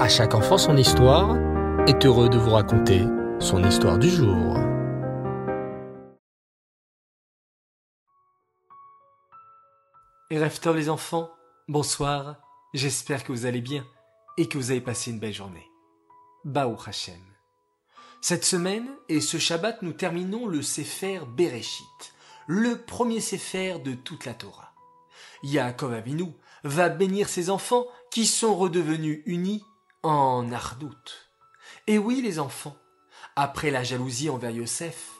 À chaque enfant son histoire est heureux de vous raconter son histoire du jour. Et rêve les enfants, bonsoir, j'espère que vous allez bien et que vous avez passé une belle journée. Baou Hashem. Cette semaine et ce Shabbat, nous terminons le Sefer Bereshit, le premier Sefer de toute la Torah. Yaakov Avinu va bénir ses enfants qui sont redevenus unis en Ardout. Et oui, les enfants, après la jalousie envers Yosef,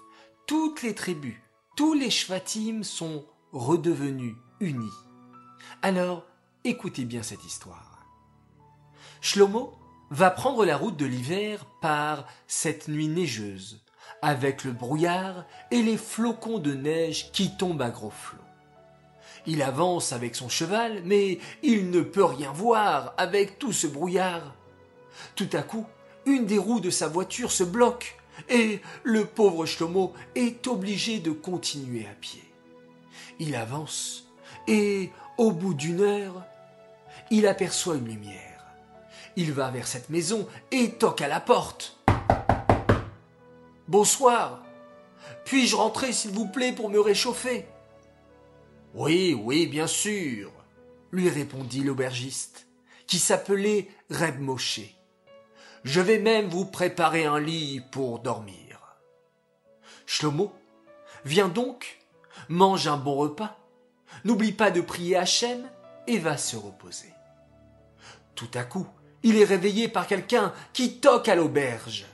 toutes les tribus, tous les Shvatim sont redevenus unis. Alors, écoutez bien cette histoire. Shlomo va prendre la route de l'hiver par cette nuit neigeuse, avec le brouillard et les flocons de neige qui tombent à gros flots. Il avance avec son cheval, mais il ne peut rien voir avec tout ce brouillard. Tout à coup, une des roues de sa voiture se bloque et le pauvre Shlomo est obligé de continuer à pied. Il avance et au bout d'une heure, il aperçoit une lumière. Il va vers cette maison et toque à la porte. Bonsoir. Puis-je rentrer, s'il vous plaît, pour me réchauffer Oui, oui, bien sûr, lui répondit l'aubergiste, qui s'appelait Reb Moshe. Je vais même vous préparer un lit pour dormir. Shlomo, viens donc, mange un bon repas, n'oublie pas de prier Hachem et va se reposer. Tout à coup, il est réveillé par quelqu'un qui toque à l'auberge.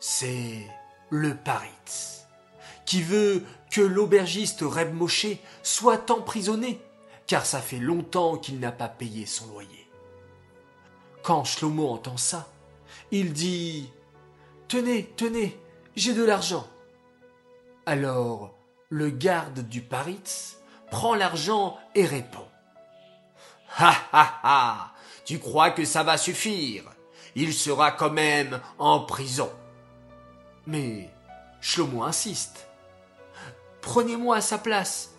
C'est le Paritz, qui veut que l'aubergiste Reb Moshe soit emprisonné, car ça fait longtemps qu'il n'a pas payé son loyer. Quand Shlomo entend ça, il dit Tenez, tenez, j'ai de l'argent. Alors le garde du Paritz prend l'argent et répond Ha ha ha Tu crois que ça va suffire? Il sera quand même en prison. Mais Shlomo insiste. Prenez-moi à sa place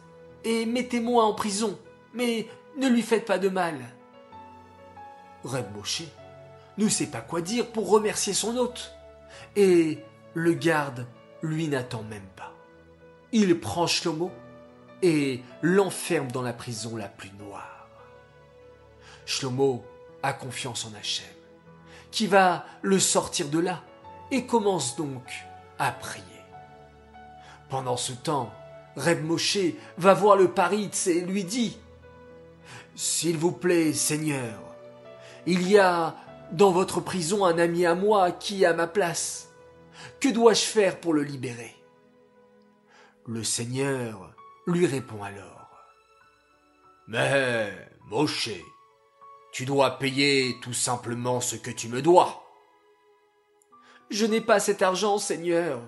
et mettez-moi en prison, mais ne lui faites pas de mal. Reb ne sait pas quoi dire pour remercier son hôte. Et le garde, lui, n'attend même pas. Il prend Shlomo et l'enferme dans la prison la plus noire. Shlomo a confiance en Hachem, qui va le sortir de là et commence donc à prier. Pendant ce temps, Reb Moshe va voir le Paritz et lui dit S'il vous plaît, Seigneur, il y a dans votre prison un ami à moi qui est à ma place. Que dois-je faire pour le libérer? Le Seigneur lui répond alors. Mais, Moshe, tu dois payer tout simplement ce que tu me dois. Je n'ai pas cet argent, Seigneur.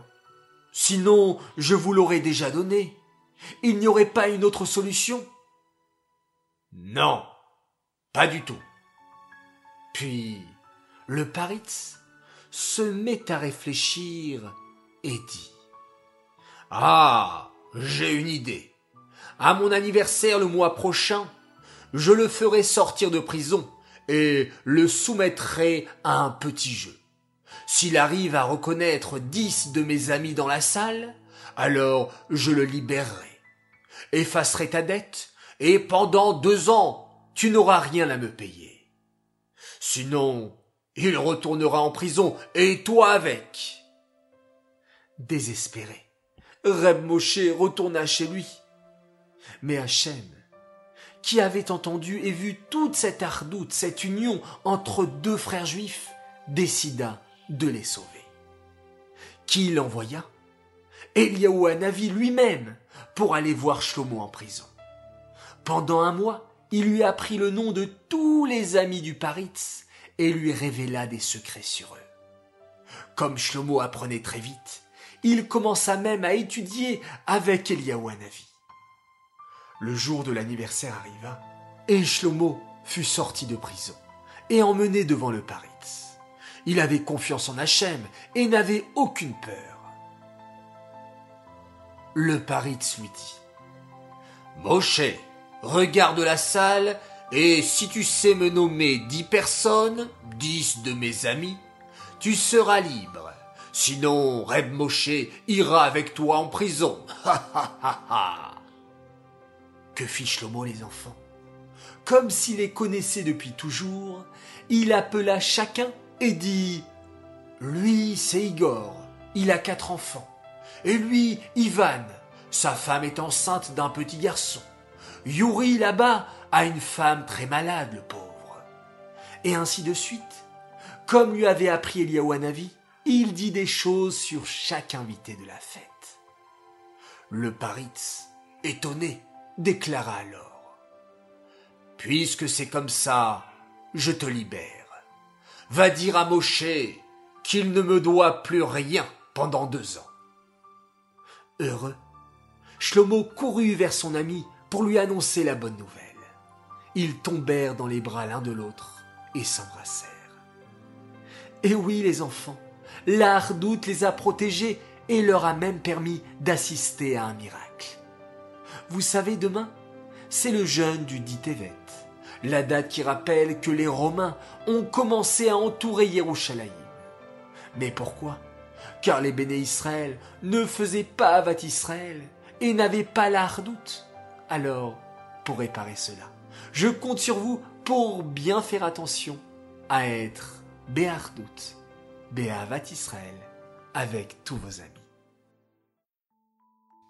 Sinon, je vous l'aurais déjà donné. Il n'y aurait pas une autre solution. Non, pas du tout. Puis le Paritz se met à réfléchir et dit Ah, j'ai une idée. À mon anniversaire le mois prochain, je le ferai sortir de prison et le soumettrai à un petit jeu. S'il arrive à reconnaître dix de mes amis dans la salle, alors je le libérerai, effacerai ta dette, et pendant deux ans, tu n'auras rien à me payer. Sinon, il retournera en prison, et toi avec. Désespéré, Reb Moshe retourna chez lui. Mais Hachem, qui avait entendu et vu toute cette ardoute, cette union entre deux frères juifs, décida de les sauver. Qui l'envoya? Eliaou Hanavi lui-même pour aller voir Shlomo en prison. Pendant un mois, il lui apprit le nom de tous les amis du Paritz et lui révéla des secrets sur eux. Comme Shlomo apprenait très vite, il commença même à étudier avec Eliaou Hanavi. Le jour de l'anniversaire arriva, et Shlomo fut sorti de prison et emmené devant le Paritz. Il avait confiance en Hachem et n'avait aucune peur. Le Paritz lui dit Moshe, regarde la salle Et si tu sais me nommer dix personnes, dix de mes amis, tu seras libre. Sinon, Reb Moshe ira avec toi en prison. Ha ha ha ha. Que fit Shlomo les enfants Comme s'il les connaissait depuis toujours, il appela chacun et dit Lui, c'est Igor, il a quatre enfants. Et lui, Ivan, sa femme est enceinte d'un petit garçon. Yuri, là-bas, a une femme très malade, pauvre. Et ainsi de suite. Comme lui avait appris Eliaouanavi, il dit des choses sur chaque invité de la fête. Le Paritz, étonné, déclara alors Puisque c'est comme ça, je te libère. Va dire à Moshe qu'il ne me doit plus rien pendant deux ans. Heureux, Shlomo courut vers son ami pour lui annoncer la bonne nouvelle. Ils tombèrent dans les bras l'un de l'autre et s'embrassèrent. Et oui, les enfants, la hardoute les a protégés et leur a même permis d'assister à un miracle. Vous savez, demain, c'est le jeûne du dit Tevet, la date qui rappelle que les Romains ont commencé à entourer Yerushalayim. Mais pourquoi? Car les béné Israël ne faisaient pas Avat Israël et n'avaient pas la hardoute. Alors, pour réparer cela, je compte sur vous pour bien faire attention à être Béhardout, Béhavat Israël, avec tous vos amis.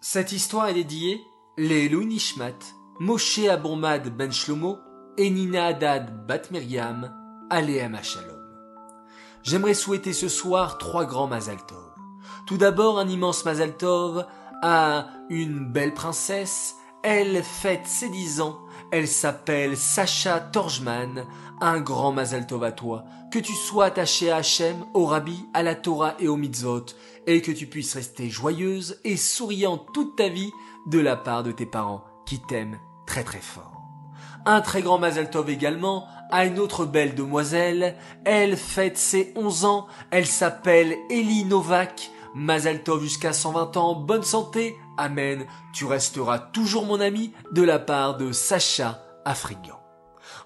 Cette histoire est dédiée les Nishmat, Moshe Abourmad Ben Shlomo et Nina Haddad Bat Miriam, Shalom. J'aimerais souhaiter ce soir trois grands Mazal Tov. Tout d'abord, un immense Mazal Tov à une belle princesse. Elle fête ses dix ans. Elle s'appelle Sacha Torjman. Un grand Mazal Tov à toi. Que tu sois attaché à Hachem, au Rabbi, à la Torah et au Mitzvot. Et que tu puisses rester joyeuse et souriante toute ta vie de la part de tes parents qui t'aiment très très fort. Un très grand Mazel Tov également à une autre belle demoiselle. Elle fête ses 11 ans. Elle s'appelle Elie Novak. Mazel Tov jusqu'à 120 ans. Bonne santé. Amen. Tu resteras toujours mon ami de la part de Sacha Afrigan.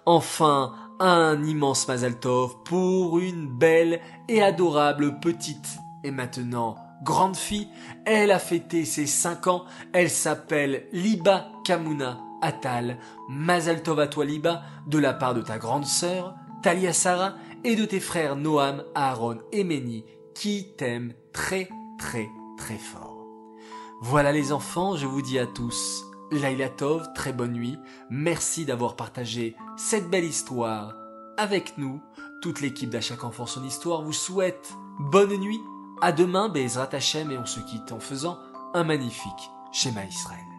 Enfin, un immense Mazel Tov pour une belle et adorable petite et maintenant grande fille. Elle a fêté ses 5 ans. Elle s'appelle Liba Kamuna Atal. Mazal Tov à toi Liba de la part de ta grande sœur Talia Sarah et de tes frères Noam, Aaron et Meni qui t'aiment très très très fort. Voilà les enfants, je vous dis à tous Laila Tov, très bonne nuit. Merci d'avoir partagé cette belle histoire avec nous. Toute l'équipe d'À chaque enfant son histoire vous souhaite bonne nuit. À demain, Bezrat Hashem, et on se quitte en faisant un magnifique schéma Israël.